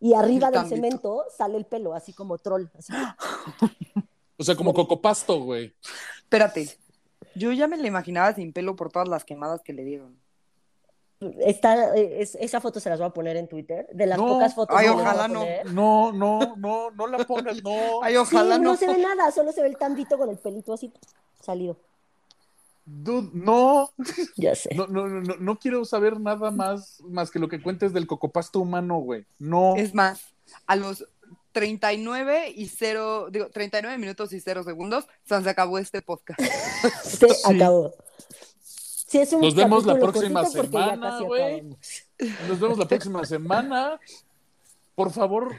y arriba El del tambito. cemento sale el pelo, así como troll. así. O sea, como cocopasto, güey. Espérate. Yo ya me la imaginaba sin pelo por todas las quemadas que le dieron. Está, eh, es- esa foto se las voy a poner en Twitter, de las No, pocas fotos ay, que ojalá no. No, no, no, no la pongas, no. Ay, Sí, ojalá no no. se ve nada, solo se ve el tambito con el pelito así salido. Dude, no. [laughs] Ya sé. No, no, no, no quiero saber nada más, más que lo que cuentes del cocopasto humano, güey. No. Es más, a los 39 y 0, digo, 39 minutos y 0 segundos, se acabó este podcast. [laughs] Se acabó. Sí, es un Nos vemos la próxima semana, güey. Nos vemos la próxima semana. Por favor,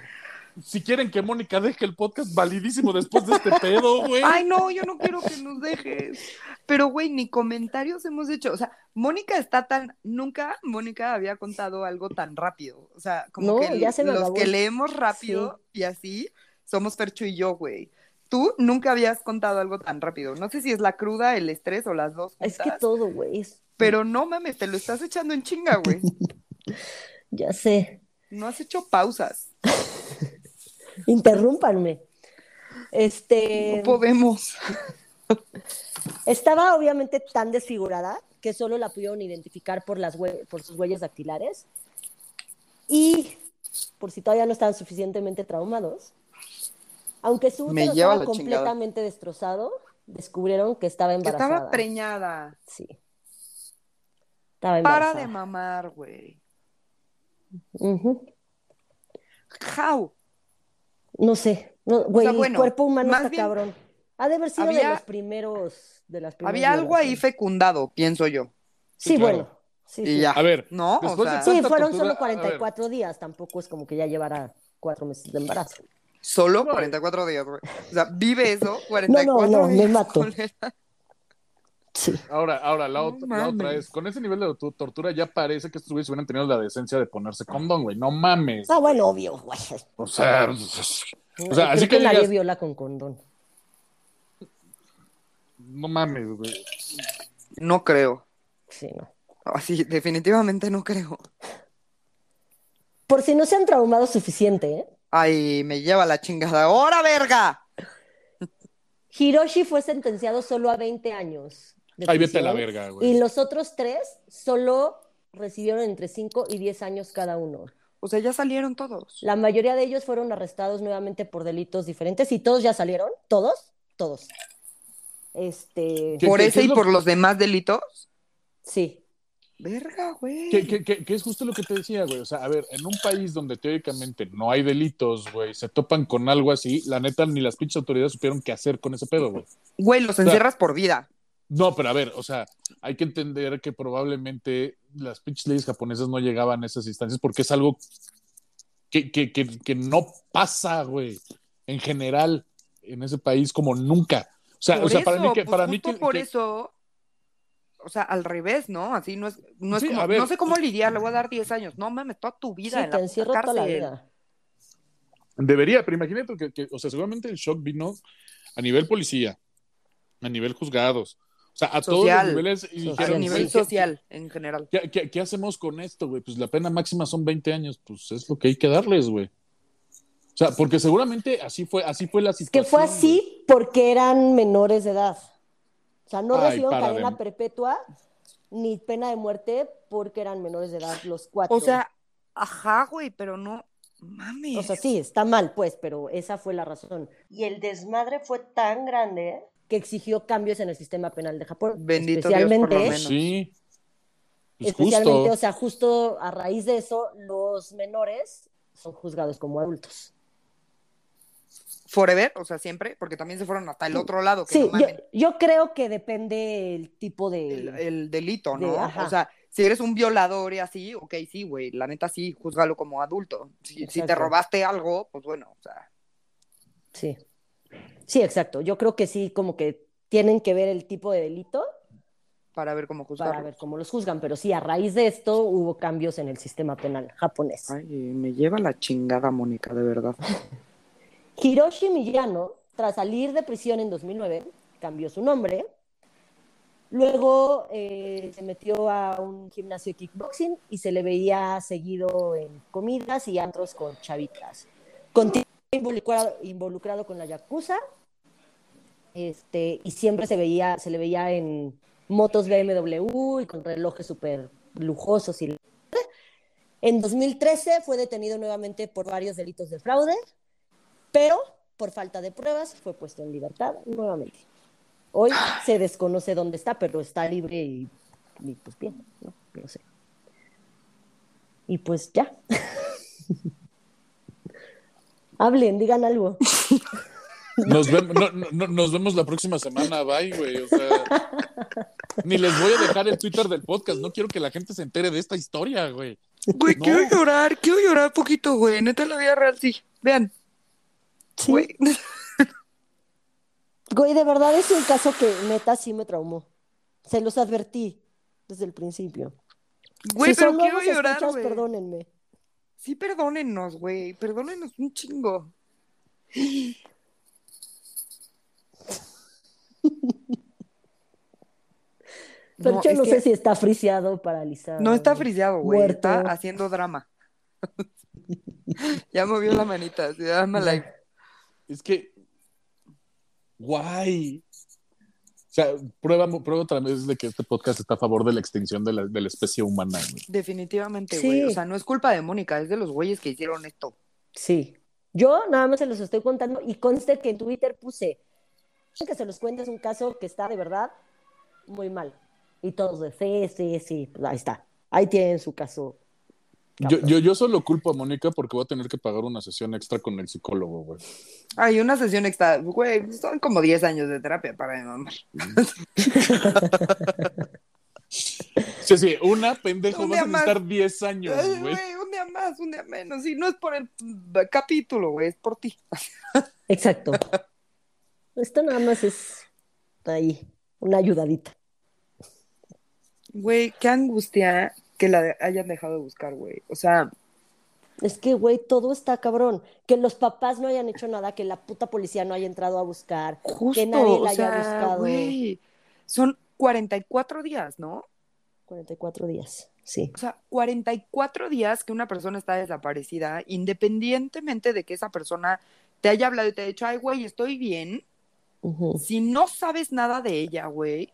si quieren que Mónica deje el podcast validísimo después de este pedo, güey. Ay, no, yo no quiero que nos dejes. Pero, güey, ni comentarios hemos hecho. O sea, Mónica está tan. Nunca Mónica había contado algo tan rápido. O sea, como No, que ya se me los que leemos rápido y así somos Fercho y yo, güey. Tú nunca habías contado algo tan rápido. No sé si es la cruda, el estrés o las dos. Es que juntas, todo, güey. es- Pero no mames, te lo estás echando en chinga, güey. [laughs] Ya sé. No has hecho pausas. [laughs] Interrúmpanme. Este. No podemos. Estaba obviamente tan desfigurada que solo la pudieron identificar por, las por sus huellas dactilares. Y por si todavía no estaban suficientemente traumados, aunque su útero estaba chingada. completamente destrozado, descubrieron que estaba Que embarazada. estaba preñada. Sí. Estaba Para embarazada. de mamar, güey. Ujú. How? No sé. No, güey, bueno, el cuerpo humano está bien, cabrón. Ha de haber sido de los primeros. De las primeras Había algo ahí fecundado, pienso yo. Sí, Sí, claro. bueno. Sí, Y sí. ya. A ver, ¿No? O sea, Sí, fueron tortura, solo a ver. 44 días, tampoco es como que ya llevara cuatro meses de embarazo. solo No, 44 días, güey. O sea, vive eso, No, 44 no, no, días. me mato. Sí. Ahora, ahora, la, No otra, la otra es, con ese nivel de tu- tortura ya parece que estos güeyes hubieran tenido la decencia de ponerse condón, güey. No mames. Ah, bueno, obvio, güey. O sea, No, o sea, así creo que nadie digas- viola con condón. no mames, güey. No creo. Sí, no. Así, definitivamente no creo. Por si no se han traumado suficiente, ¿eh? Ay, me lleva la chingada. ¡Ahora, verga! Hiroshi fue sentenciado solo a 20 años. De Ay, vete a la verga, güey. Y los otros tres solo recibieron entre 5 y 10 años cada uno. O sea, ya salieron todos. La mayoría de ellos fueron arrestados nuevamente por delitos diferentes y todos ya salieron. ¿Todos? Todos. Este, ¿Qué- ¿Por ese es y lo- por los demás delitos? sí. Verga, güey. Que, que- que- que es justo lo que te decía, güey. O sea, a ver, en un país donde teóricamente no hay delitos, güey, se topan con algo así, la neta, ni las pinches autoridades supieron qué hacer con ese pedo, güey. Güey, los encierras por vida. No, pero a ver, o sea, hay que entender que probablemente las pinches leyes japonesas no llegaban a esas instancias porque es algo que, que, que, que no pasa, güey, en general, en ese país como nunca. O sea, Por o sea para eso, mí que, pues, para mí que, por que- eso, o sea, al revés, ¿no? Así no es, no es Sí, como, no sé cómo lidiar, le voy a dar 10 años. No mames, toda tu vida Sí, en te la encierro toda la cárcel. vida. debería, pero imagínate que, que, o sea, seguramente el shock vino a nivel policía, a nivel juzgados, sea, a todos Social. los niveles y Social, A nivel "¿Qué- social, en general. ¿Qué, qué, qué hacemos con esto, güey? Pues la pena máxima son 20 años, pues es lo que hay que darles, güey. O sea, porque seguramente así fue, así fue la Que situación. fue güey. así porque eran menores de edad. O sea, no Ay, recibieron cadena de- perpetua ni pena de muerte porque eran menores de edad los cuatro. O sea, ajá, güey, pero no mames. O sea, sí, está mal, pues, pero esa fue la razón. Y el desmadre fue tan grande que exigió cambios en el sistema penal de Japón. Bendito Dios, por lo especialmente, menos. Sí. Pues especialmente, justo. o sea, justo a raíz de eso, los menores son juzgados como adultos. Forever, o sea, siempre, porque también se fueron hasta el otro lado, que Sí, no yo, mamen. yo creo que depende el tipo de... El, el delito, de- ¿no? O sea, si eres un violador y así, ok, sí, güey, la neta sí, júzgalo como adulto. Si, si te robaste algo, pues bueno, o sea, Sí. Sí, exacto. Yo creo que sí, como que tienen que ver el tipo de delito para ver cómo para juzgarlo. ver cómo los juzgan, pero sí, a raíz de esto hubo cambios en el sistema penal japonés. Ay, me lleva la chingada, Mónica, de verdad. [laughs] Hiroshi Miyano, tras salir de prisión en 2009, cambió su nombre. Luego eh, se metió a un gimnasio de kickboxing y se le veía seguido en comidas y antros con chavitas. Continuó involucrado, involucrado con la yakuza este, y siempre se, veía, se le veía en motos BMW y con relojes súper lujosos. Y... En 2013 fue detenido nuevamente por varios delitos de fraude, pero por falta de pruebas fue puesto en libertad nuevamente. Hoy se desconoce dónde está, pero está libre y, pues bien, ¿no? No sé. Y pues ya. [laughs] Hablen, digan algo. [laughs] Nos, vemos, no, no, nos vemos la próxima semana, bye, güey. O sea, ni les voy a dejar el Twitter del podcast. No quiero que la gente se entere de esta historia, güey. Güey, No. quiero llorar, quiero llorar poquito, güey. Neta, la vida real, sí. Vean. Sí. Güey. [laughs] Güey, de verdad es un caso que neta sí me traumó. Se los advertí desde el principio. Güey, si pero son quiero nuevos llorar, escuchas, güey. perdónenme. Sí, perdónennos, güey. Perdónennos un chingo. [laughs] Pero yo es no que sé si está friseado, paralizado. No está friseado, güey. Muerto. Está haciendo drama. [laughs] ya movió la manita. [laughs] Es que. Guay. O sea, prueba, prueba otra vez de que este podcast está a favor de la extinción de la, de la especie humana, güey. Definitivamente, Sí. güey. O sea, no es culpa de Mónica, es de los güeyes que hicieron esto. Sí. Yo nada más se los estoy contando y conste que en Twitter puse que se los cuente es un caso que está de verdad muy mal. Y todos de sí, sí, sí, pues ahí está. Ahí tienen su caso. Yo, yo, yo solo culpo a Mónica porque voy a tener que pagar una sesión extra con el psicólogo, güey. Hay una sesión extra. Güey, son como 10 años de terapia para mi mamá. [laughs] Sí, sí, una pendejo, Un vas a necesitar 10 años, Ay, güey. Un día más, un día menos. Y no es por el capítulo, güey, es por ti. Exacto. Esto nada más es ahí, una ayudadita. Güey, qué angustia que la hayan dejado de buscar, güey. O sea, Es que, güey, todo está cabrón. Que los papás no hayan hecho nada, que la puta policía no haya entrado a buscar, justo, que nadie o la haya sea, buscado. güey, son 44 días, ¿no? 44 días, sí. O sea, 44 días que una persona está desaparecida, independientemente de que esa persona te haya hablado y te haya dicho, ay, güey, estoy bien. Si no sabes nada de ella, güey,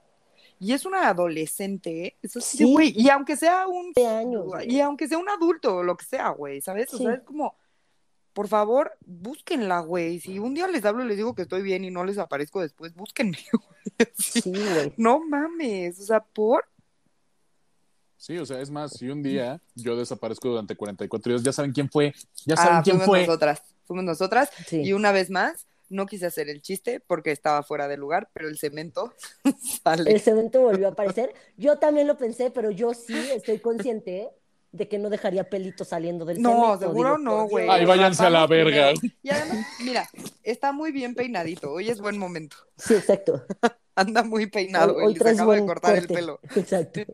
y es una adolescente, eso sí, güey, y aunque sea un, De años, y aunque sea un adulto o lo que sea, güey, ¿sabes? O sea, es como, por favor, búsquenla, güey. Si un día les hablo y les digo que estoy bien y no les aparezco después, búsquenme, [laughs] güey. Sí. Sí, güey. No mames, o sea, por... Sí, o sea, es más, si un día yo desaparezco durante 44 días, ya saben quién fue, ya saben Ah, quién fuimos fue. nosotras, fuimos nosotras. Sí. Y una vez más, no quise hacer el chiste porque estaba fuera de lugar, pero el cemento [laughs] sale. El cemento volvió a aparecer. Yo también lo pensé, pero yo sí estoy consciente de que no dejaría pelito saliendo del No, cemento. seguro digo, no, güey. Ay, váyanse a la verga. Y además, mira, está muy bien peinadito. Hoy es buen momento. Sí, exacto. [laughs] Anda muy peinado. Hoy, hoy se acaba de cortar corte. el pelo. Exacto. [laughs]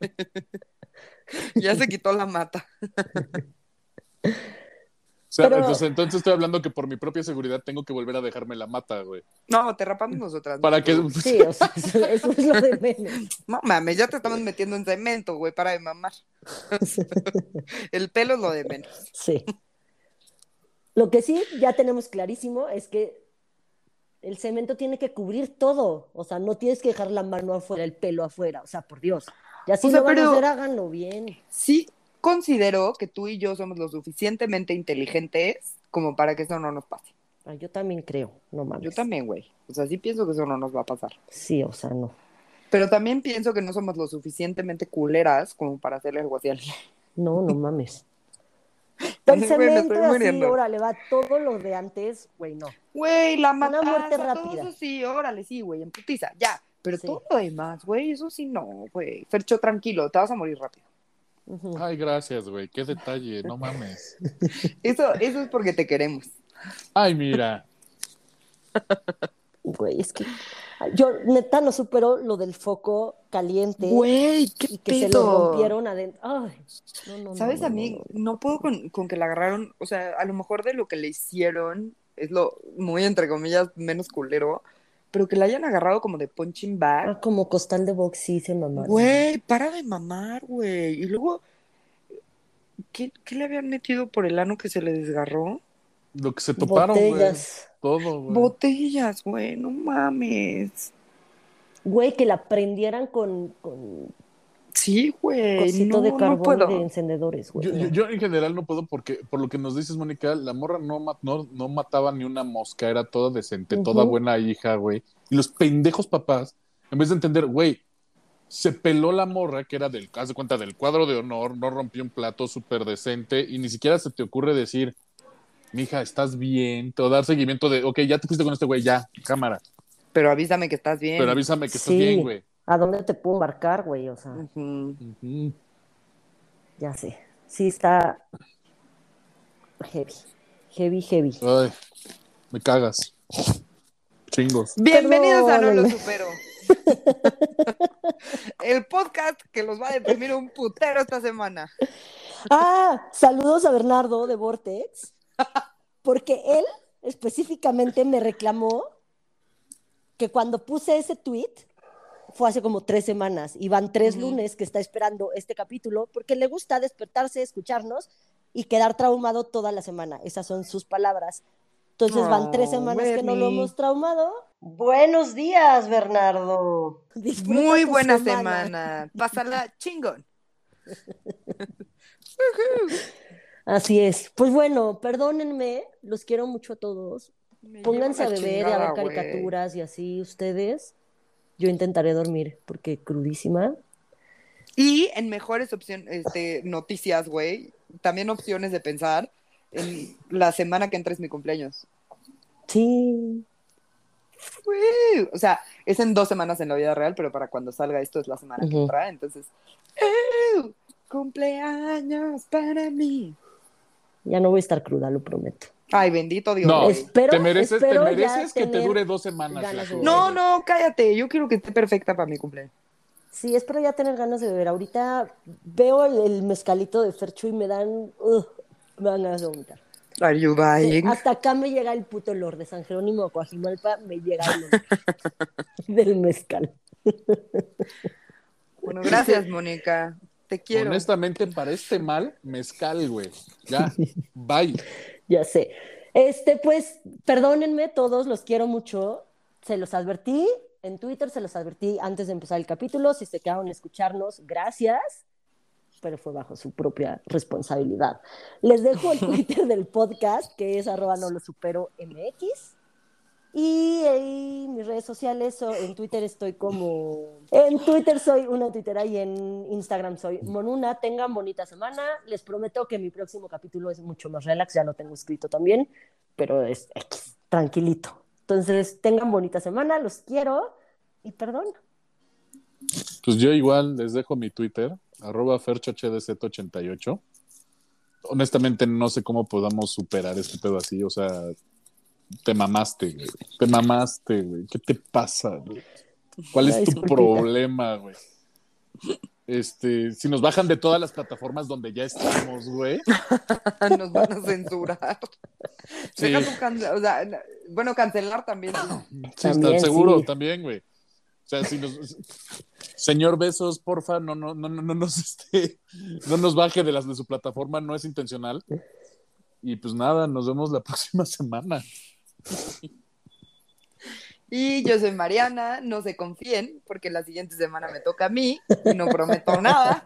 Ya se quitó la mata. O sea, Pero- entonces, entonces estoy hablando que por mi propia seguridad tengo que volver a dejarme la mata, güey. No, te rapamos nosotras. no Para que. Sí, [laughs] o sea, eso, eso es lo de menos. No mames, ya te estamos metiendo en cemento, güey, para de mamar. [laughs] El pelo es lo de menos. Sí. Lo que sí ya tenemos clarísimo es que el cemento tiene que cubrir todo. O sea, no tienes que dejar la mano afuera, el pelo afuera. O sea, por Dios. Ya si O sea, lo van pero- a hacer, háganlo bien. Sí considero que tú y yo somos lo suficientemente inteligentes como para que eso no nos pase. Ah, yo también creo, no mames. Yo también, güey. O sea, sí pienso que eso no nos va a pasar. Sí, o sea, no. Pero también pienso que no somos lo suficientemente culeras como para hacerle algo así a alguien. No, no mames. [laughs] Estoy así, órale, va todo lo de antes, güey, no. Güey, la Una matanza, muerte todo rápida. eso sí, órale, sí, güey, en putiza, ya. Pero Sí. todo lo demás, güey, eso sí no, güey. Fercho, tranquilo, te vas a morir rápido. Ay, gracias, güey. Qué detalle, no mames. [laughs] Eso, eso es porque te queremos. Ay, mira. Güey, es que yo neta no supero lo del foco caliente Güey, qué y que se lo rompieron adentro. Ay, no, no, ¿Sabes? no, a mí no. no puedo con, con que la agarraron, o sea, a lo mejor de lo que le hicieron es lo muy, entre comillas, menos culero, pero que la hayan agarrado como de punching bag. Ah, como costal de box, sí, se mamaron. Güey, para de mamar, güey. Y luego, ¿qué, qué le habían metido por el ano que se le desgarró? Lo que se toparon, güey. Botellas. Todo, güey. Botellas, güey, no mames. Güey, que la prendieran con, con Sí, güey, cosito no, de no carbón puedo. de encendedores, güey. Yo, yo, no. yo en general no puedo porque, por lo que nos dices, Mónica, la morra no, no, no mataba ni una mosca, era toda decente, toda buena hija, güey. Y los pendejos papás, en vez de entender, güey, se peló la morra, que era del, haz de cuenta, del cuadro de honor, no rompió un plato súper decente, y ni siquiera se te ocurre decir, mija, ¿estás bien? Te voy a dar seguimiento de, ok, ya te fuiste con este güey, ya, cámara. Pero avísame que estás bien. Pero avísame que estás Sí. bien, güey. ¿A dónde te puedo embarcar, güey? O sea, ya sé. Sí está heavy. Heavy, heavy. Ay, me cagas. Chingos. Bienvenidos a No lo supero. El podcast que los va a deprimir un putero esta semana. Ah, saludos a Bernardo de Vortex, porque él específicamente me reclamó que cuando puse ese tweet fue hace como tres semanas y van tres lunes que está esperando este capítulo porque le gusta despertarse, escucharnos y quedar traumado toda la semana. Esas son sus palabras. Entonces van tres Oh, semanas que no lo hemos traumado. Buenos días, Bernardo. Disfruta Muy buena semana. Pásala [laughs] chingón. Así es. Pues bueno, perdónenme, los quiero mucho a todos. Me Pónganse a beber y a ver caricaturas y así ustedes. Yo intentaré dormir porque crudísima. Y en mejores opciones, este, noticias, güey, también opciones de pensar en la semana que entra es mi cumpleaños. Sí. O sea, es en dos semanas en la vida real, pero para cuando salga esto es la semana que Ujú. entra, entonces, ¡uh! cumpleaños para mí. Ya no voy a estar cruda, lo prometo. Ay, bendito Dios. No. Espero- te mereces, te espero mereces que te dure dos semanas. de No, no, cállate. Yo quiero que esté perfecta para mi cumpleaños. Sí, espero ya tener ganas de beber. Ahorita veo el, el mezcalito de Ferchu y me dan, me dan ganas de vomitar. Are you buying? Hasta acá me llega el puto olor de San Jerónimo o Coajimalpa, me llega el olor [laughs] del mezcal. Bueno, gracias, Mónica. Te quiero. Honestamente, para este mal, mezcal, güey. Ya, bye. Ya sé. Este, pues, perdónenme todos, los quiero mucho. Se los advertí en Twitter, se los advertí antes de empezar el capítulo. Si se quedaron a escucharnos, gracias. Pero fue bajo su propia responsabilidad. Les dejo el [laughs] Twitter del podcast, que es arroba no lo supero MX. Y ahí mis redes sociales, so- en Twitter estoy como... En Twitter soy una tuitera y en Instagram soy Monuna. Tengan bonita semana. Les prometo que mi próximo capítulo es mucho más relax, ya lo tengo escrito también, pero es X, tranquilito. Entonces, tengan bonita semana, los quiero y perdón. Pues yo igual les dejo mi Twitter, arroba ferchohdz88. Honestamente no sé cómo podamos superar este pedo así, o sea, te mamaste, güey. Te mamaste, güey. ¿Qué te pasa, güey? ¿Cuál es tu problema, güey? Este, si nos bajan de todas las plataformas donde ya estamos, güey. [laughs] Nos van a censurar. [laughs] Sí. O sea, bueno, cancelar también. sí. Sí, También, está seguro, sí. también, güey. O sea, si nos... Señor Besos, porfa, no, no, no, no, no nos este, no nos baje de las de su plataforma, no es intencional. Y pues nada, nos vemos la próxima semana. [laughs] Y yo soy Mariana, no se confíen, porque la siguiente semana me toca a mí y no prometo nada.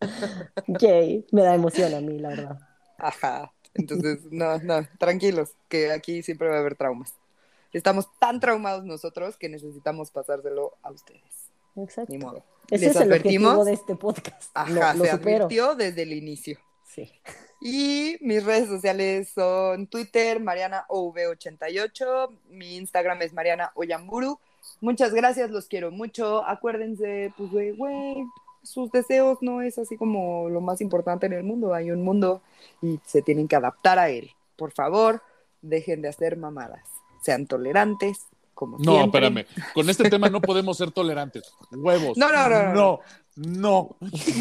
[laughs] Yay, me da emoción a mí, la verdad. Ajá. Entonces, no, no, tranquilos, que aquí siempre va a haber traumas. Estamos tan traumados nosotros que necesitamos pasárselo a ustedes. Exacto. Ni modo. Ese Les es el objetivo de este podcast. Ajá, lo, lo se supero. advirtió desde el inicio. Sí. Y mis redes sociales son Twitter, MarianaOV88, mi Instagram es Mariana Oyamburu. Muchas gracias, los quiero mucho. Acuérdense, pues, güey, güey, sus deseos no es así como lo más importante en el mundo. Hay un mundo y se tienen que adaptar a él. Por favor, dejen de hacer mamadas. Sean tolerantes, como No, siempre. espérame. Con este tema no podemos ser tolerantes. Huevos. No, no, no, no. No, no.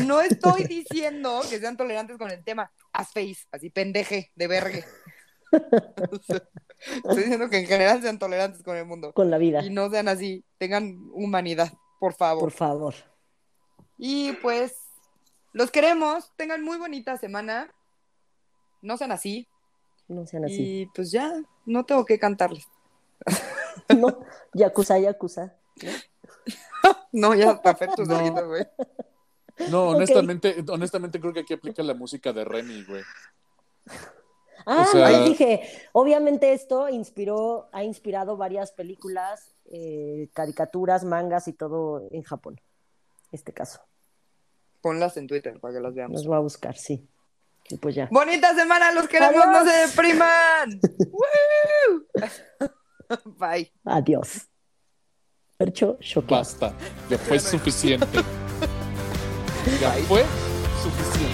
No estoy diciendo que sean tolerantes con el tema as face, así pendeje de vergue. Estoy diciendo que en general sean tolerantes con el mundo Con la vida, y no sean así, tengan humanidad, por favor. por favor. Y pues los queremos, tengan muy bonita semana. No sean así No sean así. y pues ya, no tengo que cantarles. [laughs] No, yakuza, yakuza. No, [laughs] ya está perfecto, No. güey. No, honestamente, honestamente creo que aquí aplica la música de Remy, güey. Ah, O sea- ahí dije, obviamente esto inspiró, ha inspirado varias películas, eh, caricaturas, mangas y todo en Japón. Este caso. Ponlas en Twitter para que las veamos. Nos voy a buscar, sí. Y pues ya. Bonita semana, los queremos, no Adiós. se depriman. ¡Woo! [laughs] [laughs] Bye. Adiós. Percho, choqueado. Basta. Ya fue suficiente. [laughs] Ya fue suficiente.